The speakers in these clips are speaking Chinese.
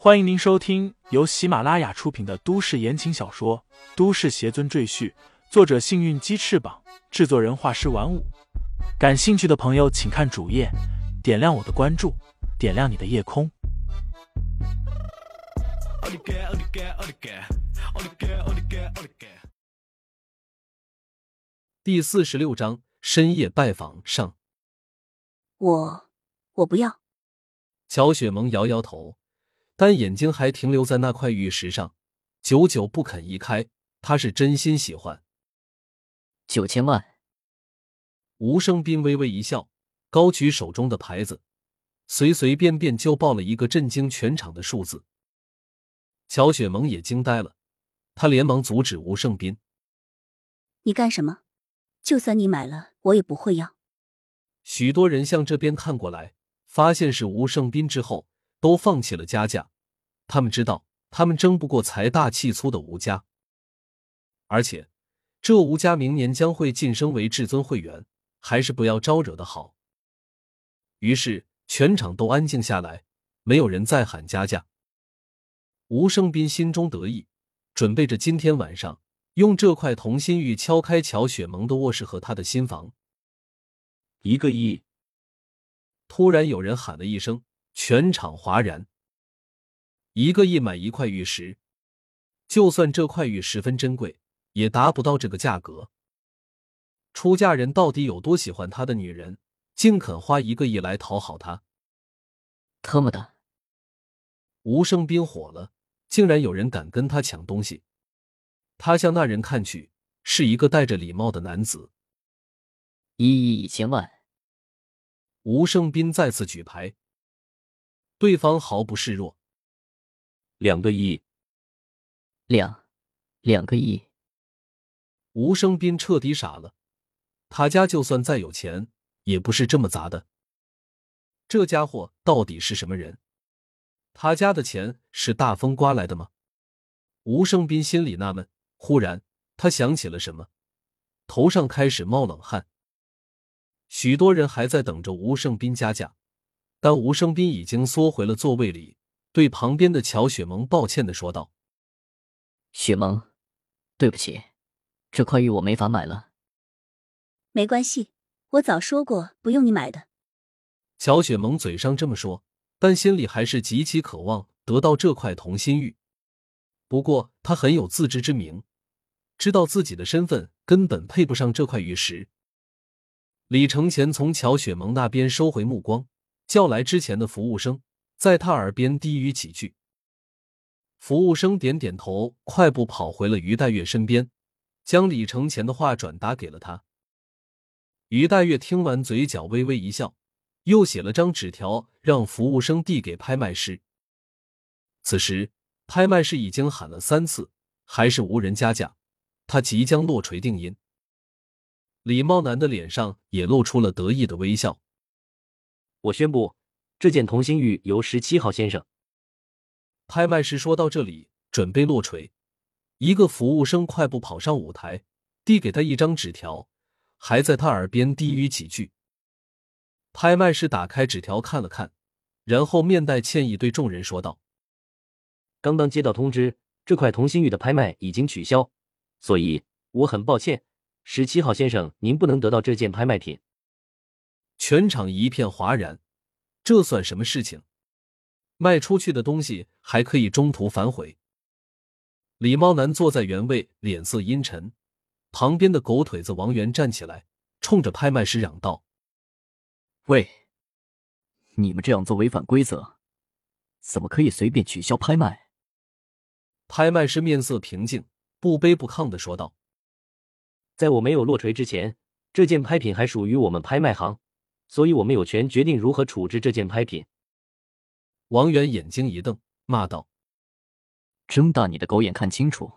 欢迎您收听由喜马拉雅出品的都市言情小说《都市邪尊赘婿》，作者：幸运鸡翅膀，制作人：画师玩五。感兴趣的朋友，请看主页，点亮我的关注，点亮你的夜空。第四十六章深夜拜访上。我我不要。乔雪萌摇摇头，但眼睛还停留在那块玉石上，久久不肯移开。他是真心喜欢。九千万。吴生斌微微一笑，高举手中的牌子，随随便便就报了一个震惊全场的数字。乔雪萌也惊呆了，他连忙阻止吴胜斌：“你干什么？就算你买了，我也不会要。”许多人向这边看过来，发现是吴胜斌之后，都放弃了加价。他们知道，他们争不过财大气粗的吴家，而且这吴家明年将会晋升为至尊会员。还是不要招惹的好。于是全场都安静下来，没有人再喊加价。吴胜斌心中得意，准备着今天晚上用这块同心玉敲开乔雪萌的卧室和他的新房。一个亿！突然有人喊了一声，全场哗然。一个亿买一块玉石，就算这块玉十分珍贵，也达不到这个价格。出嫁人到底有多喜欢他的女人，竟肯花一个亿来讨好他？特么的！吴生斌火了，竟然有人敢跟他抢东西。他向那人看去，是一个戴着礼帽的男子。一亿一千万！吴胜斌再次举牌，对方毫不示弱。两个亿！两两个亿！吴生斌彻底傻了。他家就算再有钱，也不是这么砸的。这家伙到底是什么人？他家的钱是大风刮来的吗？吴胜斌心里纳闷，忽然他想起了什么，头上开始冒冷汗。许多人还在等着吴胜斌加价，但吴生斌已经缩回了座位里，对旁边的乔雪萌抱歉的说道：“雪萌，对不起，这块玉我没法买了。”没关系，我早说过不用你买的。乔雪萌嘴上这么说，但心里还是极其渴望得到这块同心玉。不过他很有自知之明，知道自己的身份根本配不上这块玉石。李承前从乔雪萌那边收回目光，叫来之前的服务生，在他耳边低语几句。服务生点点头，快步跑回了于黛月身边，将李承前的话转达给了他。于黛月听完，嘴角微微一笑，又写了张纸条，让服务生递给拍卖师。此时，拍卖师已经喊了三次，还是无人加价，他即将落锤定音。李茂南的脸上也露出了得意的微笑。我宣布，这件同心玉由十七号先生。拍卖师说到这里，准备落锤，一个服务生快步跑上舞台，递给他一张纸条。还在他耳边低语几句。拍卖师打开纸条看了看，然后面带歉意对众人说道：“刚刚接到通知，这块同心玉的拍卖已经取消，所以我很抱歉，十七号先生，您不能得到这件拍卖品。”全场一片哗然，这算什么事情？卖出去的东西还可以中途反悔？李猫男坐在原位，脸色阴沉。旁边的狗腿子王源站起来，冲着拍卖师嚷道：“喂，你们这样做违反规则，怎么可以随便取消拍卖？”拍卖师面色平静，不卑不亢的说道：“在我没有落锤之前，这件拍品还属于我们拍卖行，所以我们有权决定如何处置这件拍品。”王源眼睛一瞪，骂道：“睁大你的狗眼看清楚，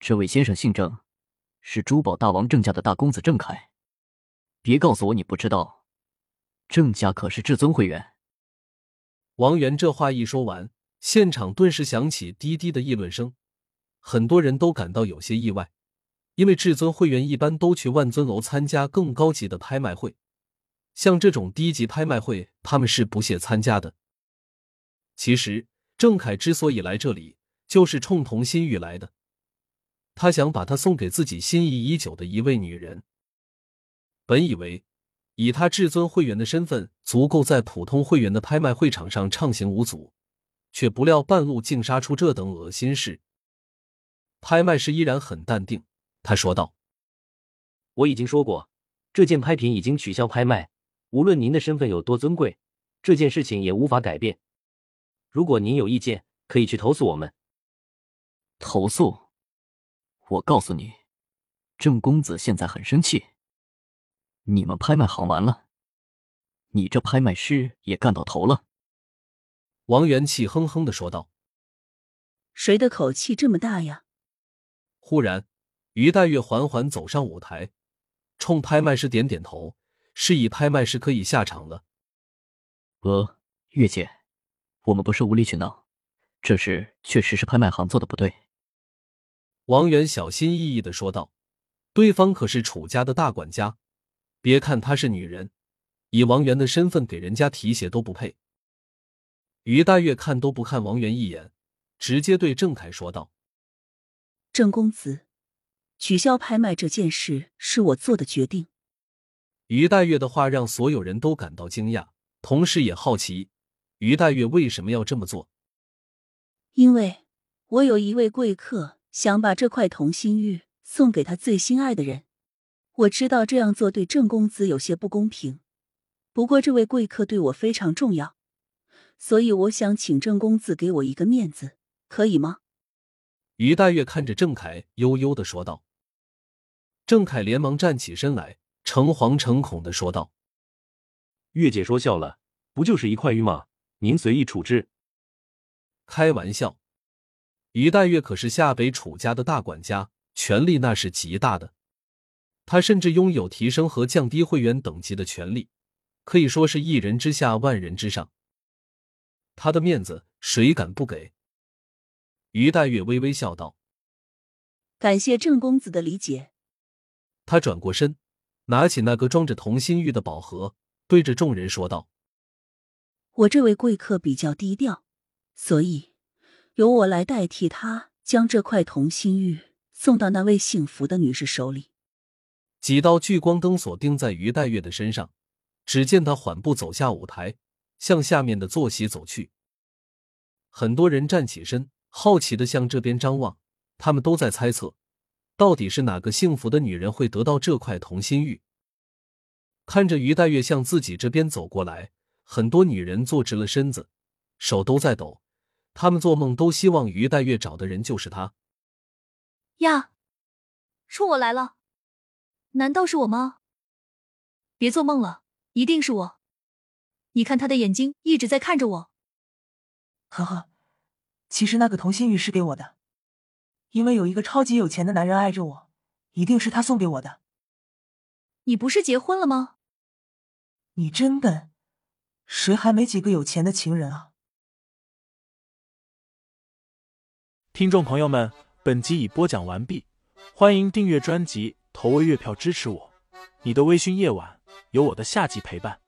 这位先生姓郑。”是珠宝大王郑家的大公子郑凯，别告诉我你不知道，郑家可是至尊会员。王源这话一说完，现场顿时响起滴滴的议论声，很多人都感到有些意外，因为至尊会员一般都去万尊楼参加更高级的拍卖会，像这种低级拍卖会，他们是不屑参加的。其实，郑凯之所以来这里，就是冲童心玉来的。他想把她送给自己心仪已久的一位女人。本以为以他至尊会员的身份，足够在普通会员的拍卖会场上畅行无阻，却不料半路竟杀出这等恶心事。拍卖师依然很淡定，他说道：“我已经说过，这件拍品已经取消拍卖。无论您的身份有多尊贵，这件事情也无法改变。如果您有意见，可以去投诉我们。”投诉？我告诉你，郑公子现在很生气。你们拍卖行完了，你这拍卖师也干到头了。王元气哼哼的说道：“谁的口气这么大呀？”忽然，于黛月缓缓走上舞台，冲拍卖师点点头，示意拍卖师可以下场了。呃，月姐，我们不是无理取闹，这事确实是拍卖行做的不对。王源小心翼翼的说道：“对方可是楚家的大管家，别看她是女人，以王源的身份给人家提鞋都不配。”于大月看都不看王源一眼，直接对郑凯说道。郑公子，取消拍卖这件事是我做的决定。于黛月的话让所有人都感到惊讶，同时也好奇于黛月为什么要这么做。因为我有一位贵客想把这块同心玉送给他最心爱的人。我知道这样做对郑公子有些不公平，不过这位贵客对我非常重要，所以我想请郑公子给我一个面子，可以吗？于黛月看着郑凯，悠悠的说道。郑凯连忙站起身来，诚惶诚恐的说道：“月姐说笑了，不就是一块玉吗？您随意处置。”开玩笑，于黛月可是夏北楚家的大管家，权力那是极大的。他甚至拥有提升和降低会员等级的权利，可以说是一人之下，万人之上。他的面子，谁敢不给？于黛月微微笑道：“感谢郑公子的理解。”他转过身，拿起那个装着同心玉的宝盒，对着众人说道：“我这位贵客比较低调，所以由我来代替他，将这块同心玉送到那位幸福的女士手里。”几道聚光灯锁定在于黛月的身上，只见她缓步走下舞台，向下面的坐席走去。很多人站起身。好奇的向这边张望，他们都在猜测，到底是哪个幸福的女人会得到这块同心玉。看着于黛月向自己这边走过来，很多女人坐直了身子，手都在抖。她们做梦都希望于黛月找的人就是她。呀，冲我来了？难道是我吗？别做梦了，一定是我。你看他的眼睛一直在看着我。呵呵。其实那个同心玉是给我的，因为有一个超级有钱的男人爱着我，一定是他送给我的。你不是结婚了吗？你真笨，谁还没几个有钱的情人啊？听众朋友们，本集已播讲完毕，欢迎订阅专辑，投喂月票支持我。你的微醺夜晚，有我的下集陪伴。